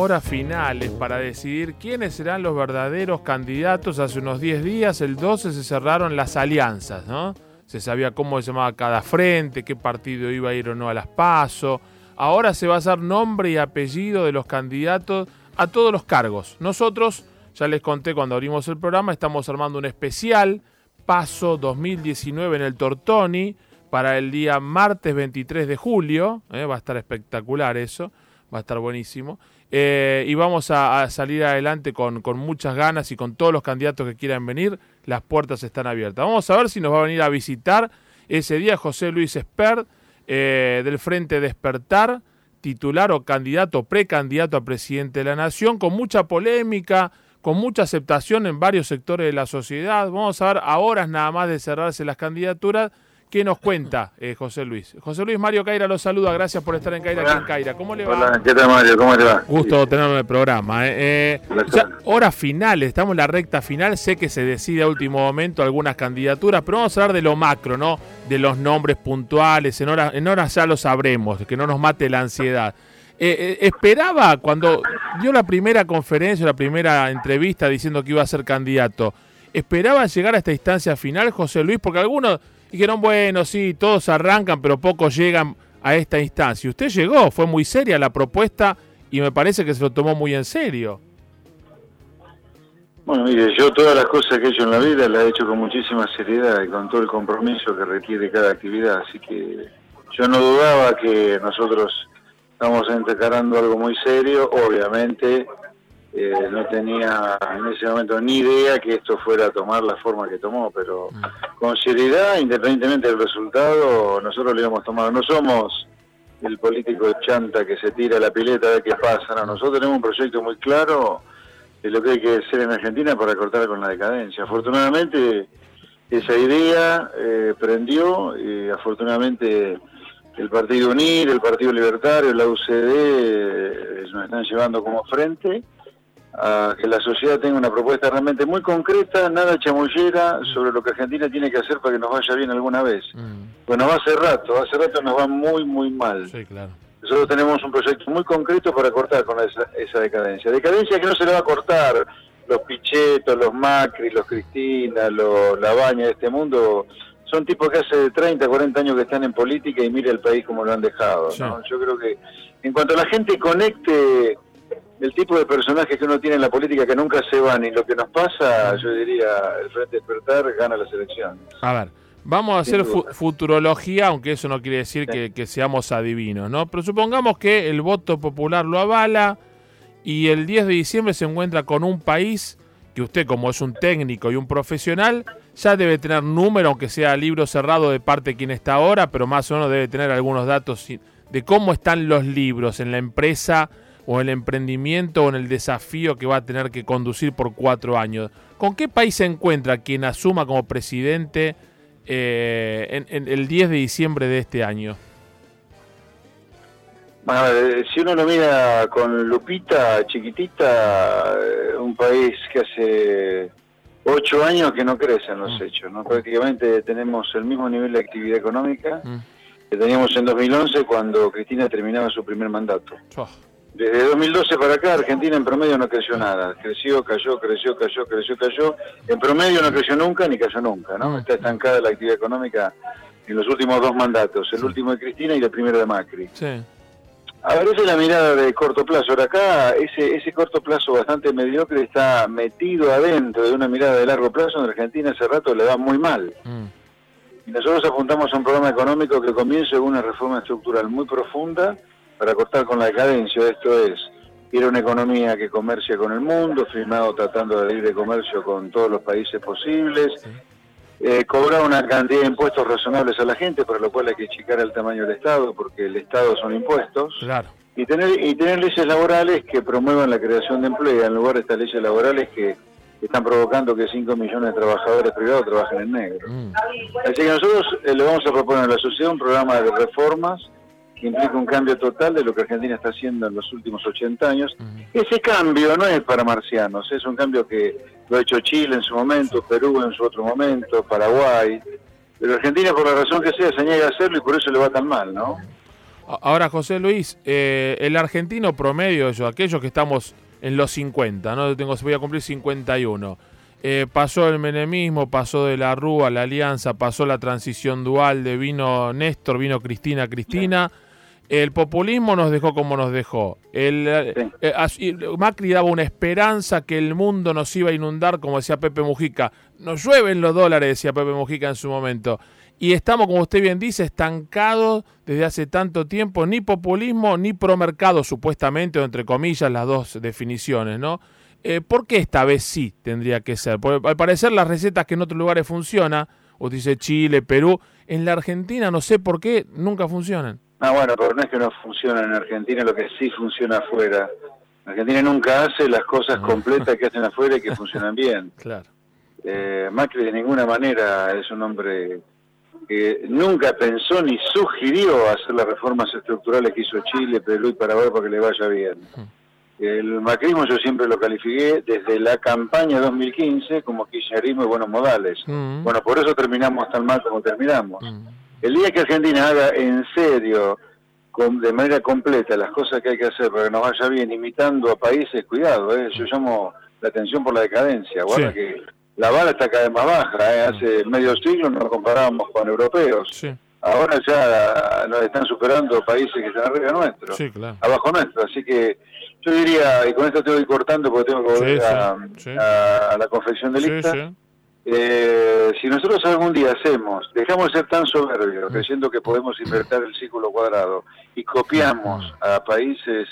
horas finales para decidir quiénes serán los verdaderos candidatos. Hace unos 10 días, el 12, se cerraron las alianzas, ¿no? Se sabía cómo se llamaba cada frente, qué partido iba a ir o no a las PASO. Ahora se va a hacer nombre y apellido de los candidatos a todos los cargos. Nosotros, ya les conté cuando abrimos el programa, estamos armando un especial PASO 2019 en el Tortoni para el día martes 23 de julio. ¿eh? Va a estar espectacular eso, va a estar buenísimo. Eh, y vamos a, salir adelante con, con, muchas ganas y con todos los candidatos que quieran venir. Las puertas están abiertas. Vamos a ver si nos va a venir a visitar ese día José Luis Espert eh, del Frente Despertar, titular o candidato, precandidato a presidente de la Nación, con mucha polémica, con mucha aceptación en varios sectores de la sociedad. Vamos a ver a horas nada más de cerrarse las candidaturas ¿Qué nos cuenta eh, José Luis? José Luis Mario Caira lo saluda, gracias por estar en Caira aquí en Caira. ¿Cómo le va? Hola, ¿qué tal Mario? ¿Cómo le va? Gusto tenerlo en el programa. Eh. eh hora final, estamos en la recta final, sé que se decide a último momento algunas candidaturas, pero vamos a hablar de lo macro, ¿no? De los nombres puntuales, en horas, en horas ya lo sabremos, que no nos mate la ansiedad. Eh, esperaba cuando dio la primera conferencia, la primera entrevista diciendo que iba a ser candidato, ¿esperaba llegar a esta instancia final, José Luis? Porque algunos dijeron, bueno, sí, todos arrancan, pero pocos llegan a esta instancia. Usted llegó, fue muy seria la propuesta y me parece que se lo tomó muy en serio. Bueno, mire, yo todas las cosas que he hecho en la vida las he hecho con muchísima seriedad y con todo el compromiso que requiere cada actividad, así que yo no dudaba que nosotros estamos encarando algo muy serio, obviamente eh, no tenía en ese momento ni idea que esto fuera a tomar la forma que tomó, pero mm. con seriedad, independientemente del resultado, nosotros lo íbamos a tomar. No somos el político de chanta que se tira la pileta a ver qué pasa, no, nosotros tenemos un proyecto muy claro de lo que hay que hacer en Argentina para cortar con la decadencia. Afortunadamente esa idea eh, prendió y afortunadamente el Partido Unir, el Partido Libertario, la UCD eh, nos están llevando como frente a que la sociedad tenga una propuesta realmente muy concreta, nada chamullera, sobre lo que Argentina tiene que hacer para que nos vaya bien alguna vez. Mm. Bueno, va hace rato, hace rato nos va muy, muy mal. Sí, claro. Nosotros tenemos un proyecto muy concreto para cortar con esa, decadencia. Decadencia que no se le va a cortar los Pichetos, los Macri, los Cristina, los Baña de este mundo. Son tipos que hace 30, 40 años que están en política y mire el país como lo han dejado. Yo creo que en cuanto a la gente conecte el tipo de personajes que uno tiene en la política que nunca se van y lo que nos pasa, yo diría, el Frente Despertar gana las elecciones. A ver, vamos a hacer futurología, aunque eso no quiere decir que, seamos adivinos, ¿no? Pero supongamos que el voto popular lo avala y el 10 de diciembre se encuentra con un país que usted, como es un técnico y un profesional, ya debe tener número, aunque sea libro cerrado de parte de quien está ahora, pero más o menos debe tener algunos datos de cómo están los libros en la empresa o el emprendimiento o en el desafío que va a tener que conducir por cuatro años. ¿Con qué país se encuentra quien asuma como presidente eh, en, el 10 de diciembre de este año? si uno lo mira con lupita chiquitita, eh, un país que hace ocho años que no crece en los mm. hechos, ¿no? Prácticamente tenemos el mismo nivel de actividad económica mm. que teníamos en 2011 cuando Cristina terminaba su primer mandato. Desde 2012 para acá, Argentina en promedio no creció nada. Creció, cayó, creció, cayó, creció, cayó. En promedio no creció nunca ni cayó nunca, ¿no? Está estancada la actividad económica en los últimos dos mandatos, el último de Cristina y el primero de Macri. Sí. A ver, esa es la mirada de corto plazo. Ahora acá, ese, ese corto plazo bastante mediocre está metido adentro de una mirada de largo plazo donde Argentina hace rato le va muy mal. Mm. Y nosotros apuntamos a un programa económico que comience con una reforma estructural muy profunda para cortar con la decadencia. Esto es ir a una economía que comercia con el mundo, firmado tratando de libre comercio con todos los países posibles, eh, cobrar una cantidad de impuestos razonables a la gente, para lo cual hay que achicar el tamaño del Estado, porque el Estado son impuestos. Claro. Y tener, y tener leyes laborales que promuevan la creación de empleo, en lugar de estas leyes laborales que están provocando que 5 millones de trabajadores privados trabajen en negro. Mm. Así que nosotros eh, le vamos a proponer a la sociedad un programa de reformas que implica un cambio total de lo que Argentina está haciendo en los últimos 80 años. Ese cambio no es para marcianos, es un cambio que lo ha hecho Chile en su momento, Perú en su otro momento, Paraguay, pero Argentina por la razón que sea se niega a hacerlo y por eso le va tan mal, ¿no? Ahora, José Luis, eh, el argentino promedio, yo, aquellos que estamos en los 50, ¿no? Tengo, voy a cumplir 51. Eh, pasó el menemismo, pasó de la Rúa, la Alianza, pasó la transición dual de vino Néstor, vino Cristina, Cristina. El populismo nos dejó como nos dejó. El, eh, Macri daba una esperanza que el mundo nos iba a inundar, como decía Pepe Mujica. Nos llueven los dólares, decía Pepe Mujica en su momento y estamos, como usted bien dice, estancados desde hace tanto tiempo, ni populismo ni promercado, supuestamente, o entre comillas, las dos definiciones, ¿no? Eh, ¿Por qué esta vez sí tendría que ser? Porque al parecer las recetas que en otros lugares funcionan, usted dice Chile, Perú, en la Argentina no sé por qué nunca funcionan. Ah, bueno, pero no es que no funciona en Argentina, lo que sí funciona afuera. Argentina nunca hace las cosas ah. completas que hacen afuera y que funcionan bien. Claro. Eh, Macri de ninguna manera es un hombre que nunca pensó ni sugirió hacer las reformas estructurales que hizo Chile, Perú y Paraguay para que le vaya bien. El macrismo yo siempre lo califiqué desde la campaña 2015 como kirchnerismo y buenos modales. Bueno, por eso terminamos tan mal como terminamos. El día que Argentina haga en serio, con, de manera completa, las cosas que hay que hacer para que nos vaya bien, imitando a países, cuidado, eh, yo llamo la atención por la decadencia. Guarda que la bala está cada vez más baja. ¿eh? Hace medio siglo nos comparábamos con europeos. Ahora ya nos están superando países que están arriba nuestro, abajo nuestro. Así que yo diría, y con esto te voy cortando porque tengo que volver a, la confección de lista. Eh, si nosotros algún día hacemos, dejamos de ser tan soberbios, mm. creyendo que podemos invertir el círculo cuadrado, y copiamos mm. a países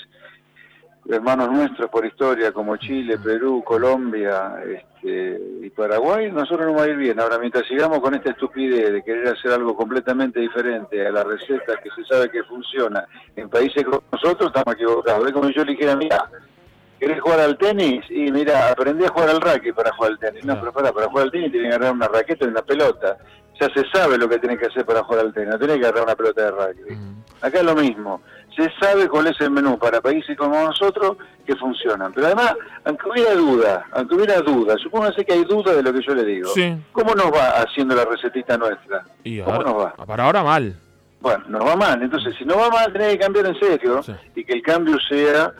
hermanos nuestros por historia como Chile, Perú, Colombia este, y Paraguay, nosotros no va a ir bien. Ahora, mientras sigamos con esta estupidez de querer hacer algo completamente diferente a la receta que se sabe que funciona en países como nosotros, estamos equivocados. Es como yo le dijera, mira, ¿querés jugar al tenis? Y mira, aprendí a jugar al racket para jugar al tenis. No, pero para, para jugar al tenis tiene que agarrar una raqueta y una pelota. Ya se sabe lo que tiene que hacer para jugar al tenis, no tiene que agarrar una pelota de rugby. Mm. Acá es lo mismo se sabe cuál es el menú para países como nosotros que funcionan. Pero además, aunque hubiera duda, aunque hubiera duda, supóngase que hay duda de lo que yo le digo. ¿Cómo nos va haciendo la recetita nuestra? ¿Cómo nos va? Para ahora mal. Bueno, nos va mal. Entonces, si no va mal, tenés que cambiar en serio y que el cambio sea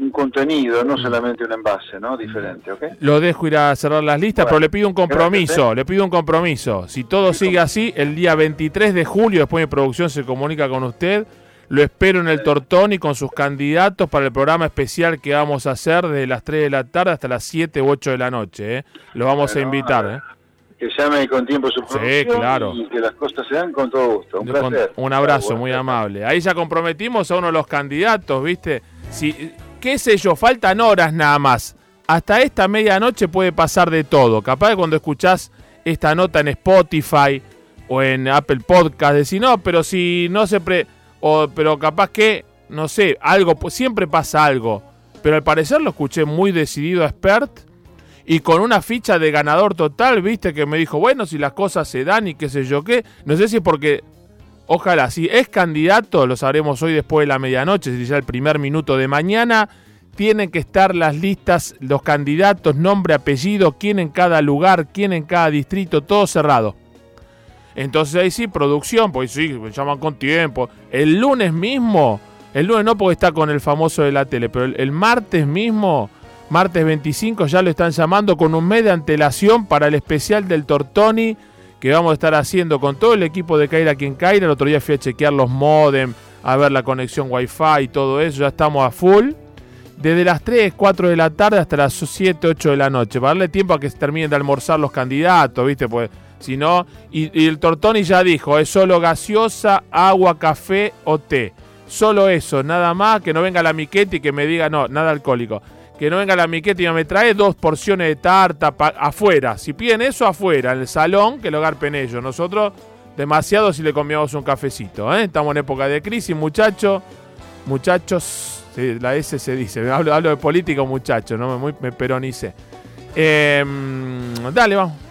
un contenido, no mm. solamente un envase, ¿no? Diferente, ¿ok? Lo dejo ir a cerrar las listas, pero le pido un compromiso, le pido un compromiso. Si todo sigue así, el día 23 de julio, después de producción se comunica con usted, lo espero en el Tortón y con sus candidatos para el programa especial que vamos a hacer desde las 3 de la tarde hasta las 7 u 8 de la noche. ¿eh? Lo vamos a invitar. ¿eh? Que llame con tiempo su sí, claro. y que las cosas se dan con todo gusto. Un placer. un abrazo muy amable. Ahí ya comprometimos a uno de los candidatos, ¿viste? Si, qué sé yo, faltan horas nada más. Hasta esta medianoche puede pasar de todo. Capaz de cuando escuchás esta nota en Spotify o en Apple Podcast, decís, no, pero si no se... Pre o, pero capaz que, no sé, algo, pues siempre pasa algo. Pero al parecer lo escuché muy decidido a Expert y con una ficha de ganador total, viste, que me dijo, bueno, si las cosas se dan y qué sé yo qué. No sé si es porque, ojalá, si es candidato, lo sabremos hoy después de la medianoche, si ya el primer minuto de mañana. Tienen que estar las listas, los candidatos, nombre, apellido, quién en cada lugar, quién en cada distrito, todo cerrado. Entonces ahí sí, producción, pues sí, me llaman con tiempo. El lunes mismo, el lunes no porque está con el famoso de la tele, pero el, martes mismo, martes 25, ya lo están llamando con un mes de antelación para el especial del Tortoni que vamos a estar haciendo con todo el equipo de Caira quien Caira. El otro día fui a chequear los modem, a ver la conexión wifi y todo eso, ya estamos a full. Desde las 3, 4 de la tarde hasta las 7, 8 de la noche, para darle tiempo a que terminen de almorzar los candidatos, ¿viste? Pues si y, y, el Tortoni ya dijo, es solo gaseosa, agua, café o té. Solo eso, nada más, que no venga la miqueta y que me diga, no, nada alcohólico. Que no venga la miqueta y me trae dos porciones de tarta afuera. Si piden eso, afuera, en el salón, que lo garpen ellos. Nosotros, demasiado si le comíamos un cafecito. ¿eh? Estamos en época de crisis, muchachos. Muchachos, la S se dice. Hablo, de política, muchachos, no me, me peronice. Em, dale, vamos.